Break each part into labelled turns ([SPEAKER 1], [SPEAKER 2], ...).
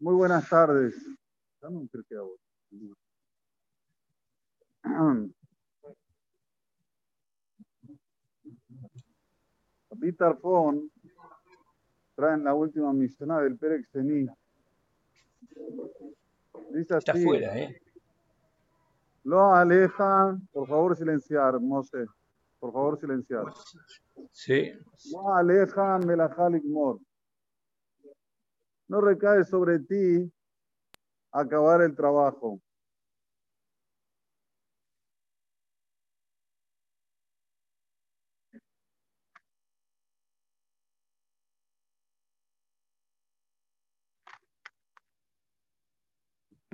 [SPEAKER 1] Muy buenas tardes. Dame un Peter Fon trae en la última misión del Pérez Tení. Dice así. Está fuera, ¿eh? Lo aleja, por favor silenciar, Mose. Por favor silenciar.
[SPEAKER 2] Sí.
[SPEAKER 1] Lo aleja, Melajalik Mor no recae sobre ti acabar el trabajo.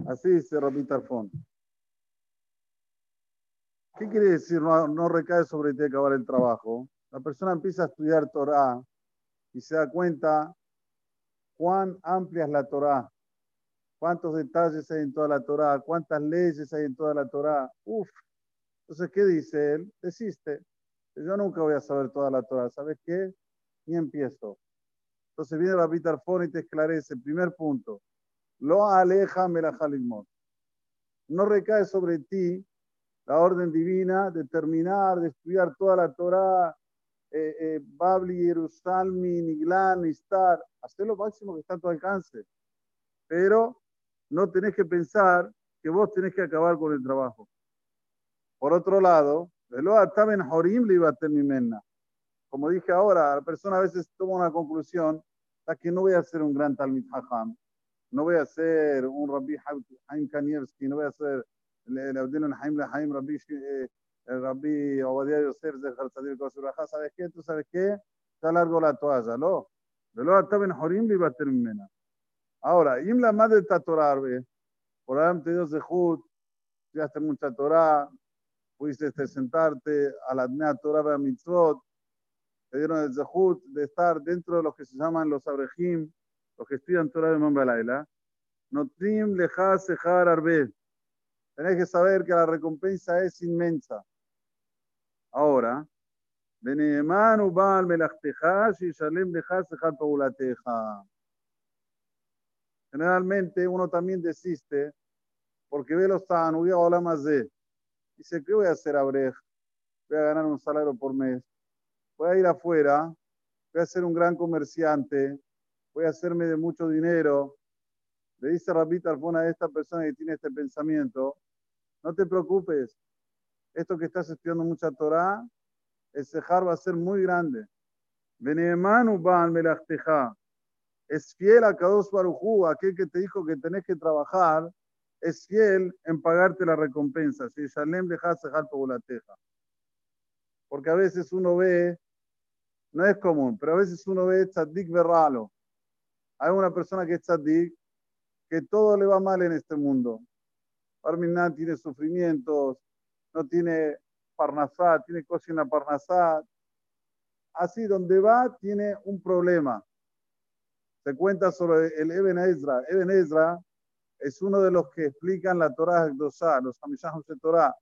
[SPEAKER 1] Así dice Rabbi Tarfón. ¿Qué quiere decir no, no, recae sobre ti acabar el trabajo? La persona empieza a estudiar Torah y se da cuenta cuán amplia es la Torá, cuántos detalles hay en toda la Torá, cuántas leyes hay en toda la Torá. Uf. Entonces, ¿qué dice él? Desiste. Yo nunca voy a saber toda la Torá. ¿Sabes qué? Ni empiezo. Entonces viene la Tarfón y te esclarece. Primer punto. Lo aleja melajalimot. No recae sobre ti la orden divina de terminar, de estudiar toda la Torá, eh, eh, Babli, Jerusalmi, Niglan, Istar, hacer lo máximo que está a tu alcance. Pero no tenés que pensar que vos tenés que acabar con el trabajo. Por otro lado, como dije ahora, la persona a veces toma una conclusión, la que no voy a ser un gran Talmid Hacham, no voy a ser un Rabbi Haim Kanievski, no voy a ser el Abdel Haim Rabbi eh, el rabí Obadiah Yosef de Jalzadir Kosuraja, ¿sabes qué? ¿Tú sabes qué? Está largo la toalla, ¿no? En Jorim y va a terminar. Ahora, la madre está torarbe, por ahí te dio Zehut, estudiaste mucha Torah, pudiste sentarte a la Dnea Torah Mitzvot, te dieron el Zehut de estar dentro de los que se llaman los Abrejim, los que estudian Torah de Mambalaila. Notim leja sejar arbe. Tenés que saber que la recompensa es inmensa. Ahora, Generalmente uno también desiste porque ve los tan, voy a más de. Dice, ¿qué voy a hacer a Voy a ganar un salario por mes. Voy a ir afuera, voy a ser un gran comerciante, voy a hacerme de mucho dinero. Le dice Rabita Arfona a esta persona que tiene este pensamiento, no te preocupes, esto que estás estudiando mucha Torah, el cejar va a ser muy grande. Es fiel a Kadosh Barujú, aquel que te dijo que tenés que trabajar, es fiel en pagarte la recompensa. Porque a veces uno ve, no es común, pero a veces uno ve tzaddik berralo. Hay una persona que es que todo le va mal en este mundo. Parminá tiene sufrimientos, no tiene parnasá, tiene cosas en la parnasá. Así, donde va, tiene un problema. Se cuenta sobre el Eben Ezra. Eben Ezra es uno de los que explican la Torah Dosá, los Hamishahos de Torah.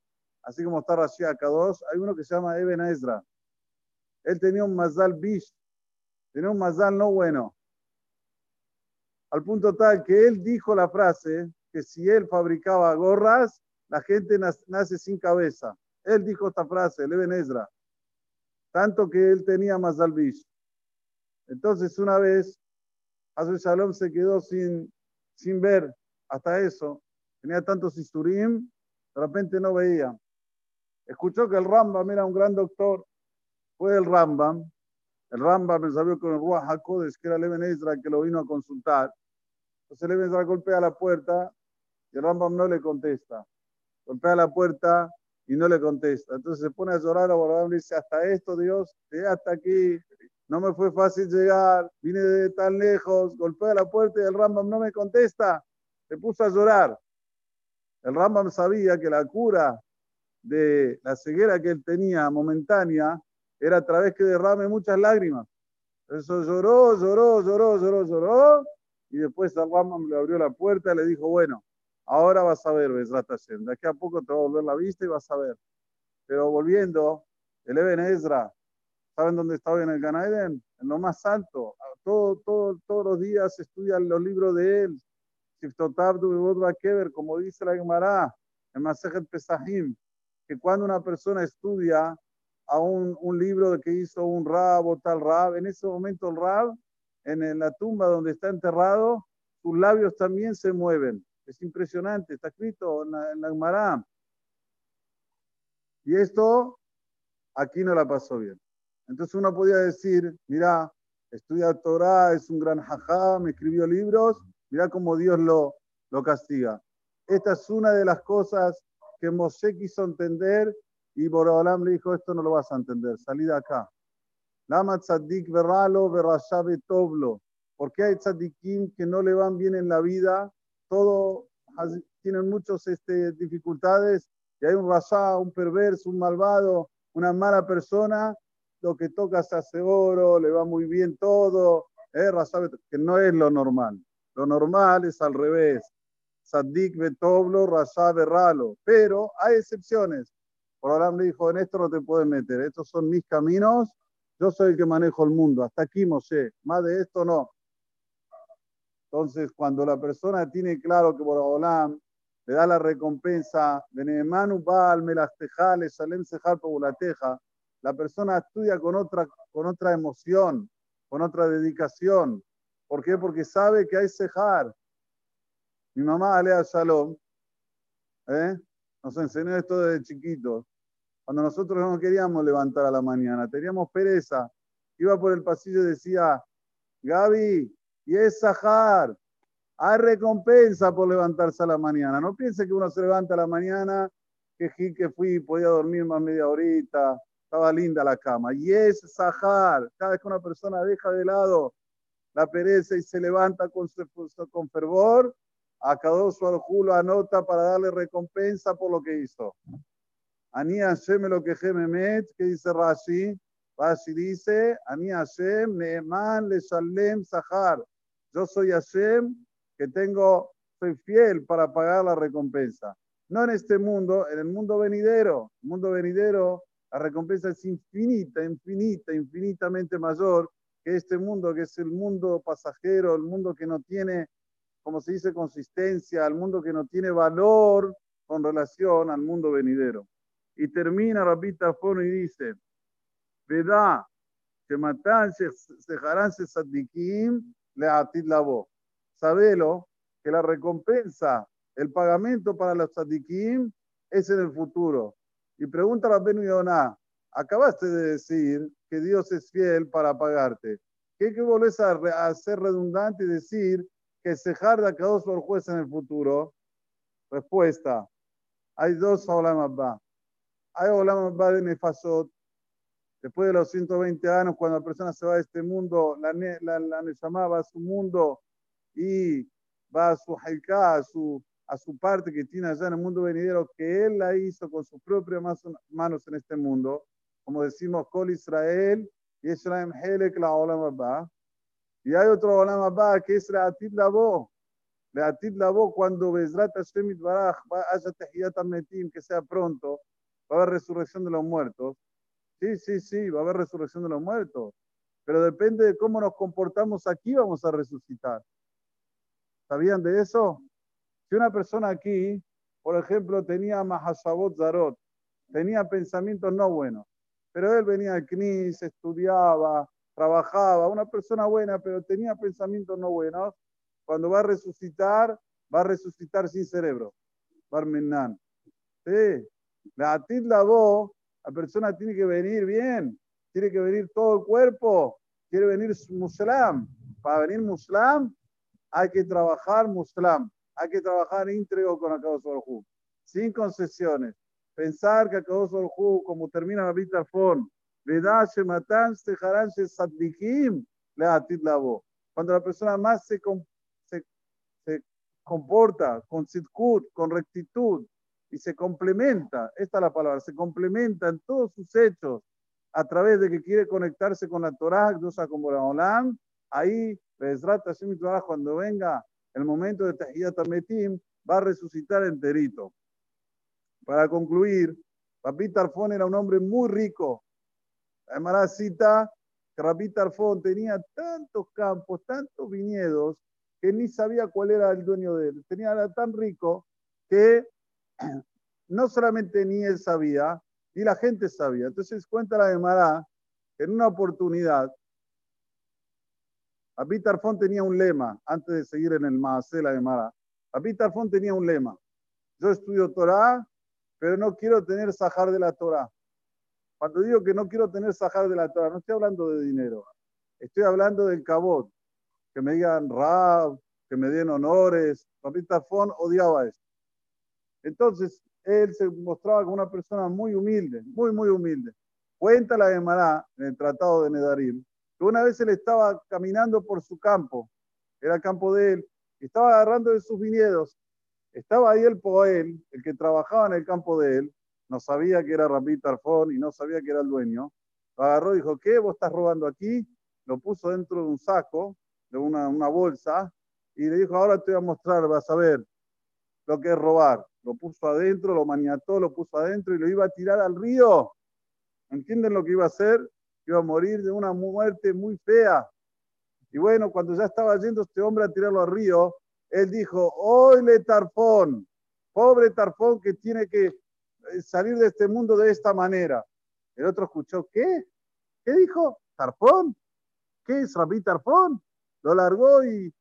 [SPEAKER 1] Así como está Rashi Akados, hay uno que se llama Eben Ezra. Él tenía un mazal bish, tenía un mazal no bueno. Al punto tal que él dijo la frase que si él fabricaba gorras, la gente nace sin cabeza. Él dijo esta frase, Leven Ezra, tanto que él tenía más albish. Entonces, una vez, Azul Shalom se quedó sin, sin ver hasta eso. Tenía tantos isturim, de repente no veía. Escuchó que el Rambam era un gran doctor. Fue el Rambam. El Rambam me sabió con el Ruach HaKodesh, que era Leven Ezra, que lo vino a consultar. Entonces Leven Ezra golpea la puerta y el Rambam no le contesta golpea la puerta y no le contesta. Entonces se pone a llorar a Borolam y dice, hasta esto, Dios, llegué hasta aquí, no me fue fácil llegar, vine de tan lejos, golpea la puerta y el Rambam no me contesta. Se puso a llorar. El Rambam sabía que la cura de la ceguera que él tenía momentánea era a través que derrame muchas lágrimas. Eso lloró, lloró, lloró, lloró, lloró. Y después el Rambam le abrió la puerta y le dijo, bueno, Ahora vas a ver, Besrat Hashem. De aquí a poco te va a volver la vista y vas a ver. Pero volviendo, el Eben Ezra, ¿saben dónde estaba en el Ganaeden? En lo más alto. Todo, todo, todos los días estudian los libros de él. como dice la Gemara en Masejet Pesahim, que cuando una persona estudia a un, un libro que hizo un rab o tal rab, en ese momento el rab, en, la tumba donde está enterrado, sus labios también se mueven. Es impresionante, está escrito en la, en. Y esto aquí no la pasó bien. Entonces uno podía decir, mira, estudia Torah, es un gran jajá, me escribió libros, mira cómo Dios lo, lo castiga. Esta es una de las cosas que Moshe quiso entender y Boraholam le dijo, esto no lo vas a entender, salí de acá. Lama tzaddik verralo verrashabe toblo. ¿Por qué hay tzaddikim que no le van bien en la vida? Todo tienen muchas este, dificultades y hay un rasha, un perverso, un malvado, una mala persona, lo que toca se hace oro, le va muy bien todo, eh, que no es lo normal. Lo normal es al revés. Saddik betoblo, rasha berralo. Pero hay excepciones. Por ahora me dijo, en esto no te puedes meter, estos son mis caminos, yo soy el que manejo el mundo. Hasta aquí, Moshe, más de esto no. Entonces, cuando la persona tiene claro que Borobolam le da la recompensa, la persona estudia con otra, con otra emoción, con otra dedicación. ¿Por qué? Porque sabe que hay Sejar. Mi mamá, Alea Shalom, ¿eh? nos enseñó esto desde chiquitos. Cuando nosotros no queríamos levantar a la mañana, teníamos pereza, iba por el pasillo y decía, Gaby, y es Sahar, hay recompensa por levantarse a la mañana. No piense que uno se levanta a la mañana, que, que fui, podía dormir más media horita, estaba linda la cama. Y es Sahar, cada vez que una persona deja de lado la pereza y se levanta con, con fervor, a cada su julo anota para darle recompensa por lo que hizo. Ani Hashem lo que met, que dice Rashi. Rashi dice, Ani Hashem Neeman le Shalem Sahar. Yo soy Hashem que tengo, soy fiel para pagar la recompensa. No en este mundo, en el mundo venidero. El mundo venidero, la recompensa es infinita, infinita, infinitamente mayor que este mundo, que es el mundo pasajero, el mundo que no tiene como se dice, consistencia, al mundo que no tiene valor con relación al mundo venidero. Y termina Rabbi Tafono y dice, Veda, que matan se sadikim le atit la voz. Sabelo que la recompensa, el pagamento para los sadikim es en el futuro. Y pregunta a Rabbi Yonah, acabaste de decir que Dios es fiel para pagarte. ¿Qué que volvés a, a ser redundante y decir que se jarda dos por juez en el futuro? Respuesta. Hay dos Olam Hay Olam de Nefasot. Después de los 120 años, cuando la persona se va de este mundo, la, la, la va a su mundo y va a su Haiká, a su, a su parte que tiene allá en el mundo venidero, que él la hizo con sus propias manos en este mundo. Como decimos, Kol Israel, Yeshlaim Helek la Olam Abba. Y hay otro Olam Abba que es Reatit Labo. Reatit Labo, cuando Bezrat Hashem Itbaraj haya Tehiyat Metim, que sea pronto, va a haber resurrección de los muertos. Sí, sí, sí, va a haber resurrección de los muertos. Pero depende de cómo nos comportamos aquí, vamos a resucitar. ¿Sabían de eso? Si una persona aquí, por ejemplo, tenía Mahasabot Zarot, tenía pensamientos no buenos, pero él venía al CNIS, estudiaba, trabajaba, una persona buena, pero tenía pensamientos no buenos, cuando va a resucitar, va a resucitar sin cerebro. Barmenan. Sí. La atit la voz, la persona tiene que venir bien, tiene que venir todo el cuerpo, quiere venir muslam. Para venir muslam, hay que trabajar muslam, hay que trabajar íntegro con Akados Baruj sin concesiones. Pensar que Akados Baruj como termina la vida Fon, cuando la persona más se, se, comporta con sitkut, con rectitud y se complementa, esta es la palabra, se complementa en todos sus hechos a través de que quiere conectarse con la Torah, como la Olam, ahí, cuando venga el momento de Tahiyat Metim, va a resucitar enterito. Para concluir, Papi Tarfón era un hombre muy rico, Además cita que Rabí Tarfón tenía tantos campos, tantos viñedos, que ni sabía cuál era el dueño de él. Tenía, era tan rico que no solamente ni él sabía, ni la gente sabía. Entonces cuenta la de Mará que en una oportunidad, Abit Tarfón tenía un lema, antes de seguir en el Maasela de Mará. Abit Tarfón tenía un lema. Yo estudio Torah, pero no quiero tener sajar de la Torah. Cuando digo que no quiero tener sajar de la Torah, no estoy hablando de dinero. Estoy hablando del cabot. Que me digan Rab, que me den honores. Rabbi Tarfón odiaba esto. Entonces, él se mostraba como una persona muy humilde, muy, muy humilde. Cuenta la Gemara en el Tratado de Nedarim, que una vez él estaba caminando por su campo, era el campo de él, estaba agarrando de sus viñedos. Estaba ahí el Poel, el que trabajaba en el campo de él, no sabía que era Rabbi Tarfón y no sabía que era el dueño. Lo agarró y dijo, ¿qué? ¿Vos estás robando aquí? Lo puso dentro de un saco, de una, una bolsa, y le dijo, ahora te voy a mostrar, vas a ver lo que es robar lo puso adentro, lo maniató, lo puso adentro y lo iba a tirar al río. ¿Entienden lo que iba a hacer? Iba a morir de una muerte muy fea. Y bueno, cuando ya estaba yendo este hombre a tirarlo al río, él dijo, oye Tarfón, pobre Tarfón que tiene que eh, salir de este mundo de esta manera. El otro escuchó, ¿qué? ¿Qué dijo? ¿Tarfón? ¿Qué es Rabí Tarfón? Lo largó y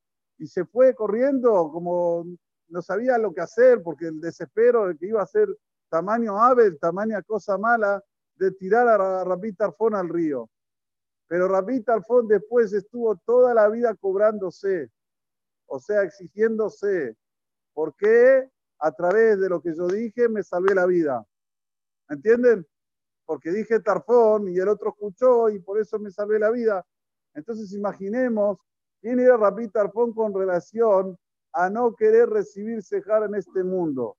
[SPEAKER 1] se fue corriendo como no sabía lo que hacer porque el desespero de que iba a ser tamaño ave, tamaña cosa mala, de tirar a Rabí Tarfón al río. Pero Rabí Tarfón después estuvo toda la vida cobrándose, o sea, exigiéndose. ¿Por qué? A través de lo que yo dije me salvé la vida. ¿Entienden? Porque dije Tarfón y el otro escuchó y por eso me salvé la vida. Entonces imaginemos quién era Rabí Tarfón con relación a no querer recibir cejar en este mundo,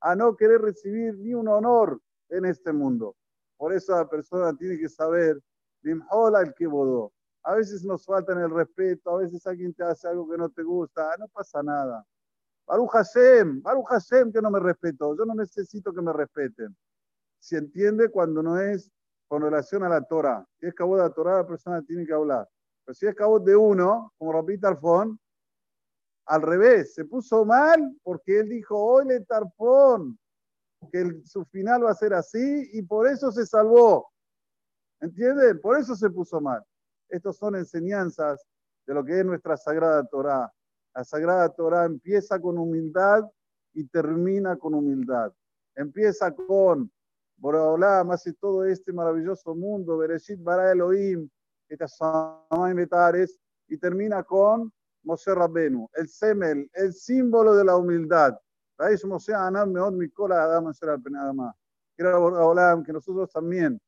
[SPEAKER 1] a no querer recibir ni un honor en este mundo. Por eso la persona tiene que saber, hola el que bodó. A veces nos faltan el respeto, a veces alguien te hace algo que no te gusta, no pasa nada. Baruch Hashem, Baruch Hashem que no me respeto, yo no necesito que me respeten. Se entiende cuando no es con relación a la Torah. Si es cabo de la Torah, la persona tiene que hablar. Pero si es cabo de uno, como repita Alfón, al revés, se puso mal porque él dijo, oye, Tarpón, que su final va a ser así y por eso se salvó. ¿Entienden? Por eso se puso mal. Estas son enseñanzas de lo que es nuestra Sagrada Torah. La Sagrada Torah empieza con humildad y termina con humildad. Empieza con Boraholam hace todo este maravilloso mundo, Bereshit bara Elohim, y termina con Moshe Rabbenu, el semel, el símbolo de la humildad. Que nosotros también,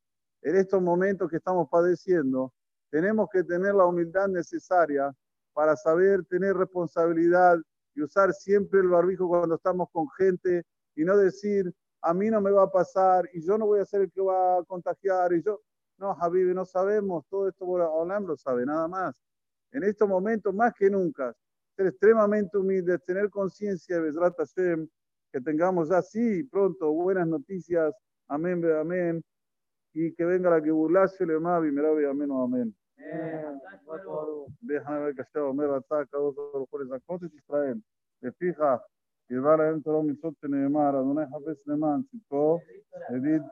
[SPEAKER 1] en estos momentos que estamos padeciendo, tenemos que tener la humildad necesaria para saber tener responsabilidad y usar siempre el barbijo cuando estamos con gente y no decir, a mí no me va a pasar y yo no voy a ser el que va a contagiar y yo, no, Javi, no sabemos, todo esto Olam lo sabe, nada más en estos momentos más que nunca, ser extremadamente humildes, tener conciencia de Besrat Hashem, que tengamos así pronto buenas noticias, amén, amén, y que venga la que burlase le mavi, meravi, amén, amén. Déjame ver que sea Omer ataca dos mejores acotes Israel. Te fija, y va a entrar un misote neemar, Adonai Javés Leman, Tzitko, Edith,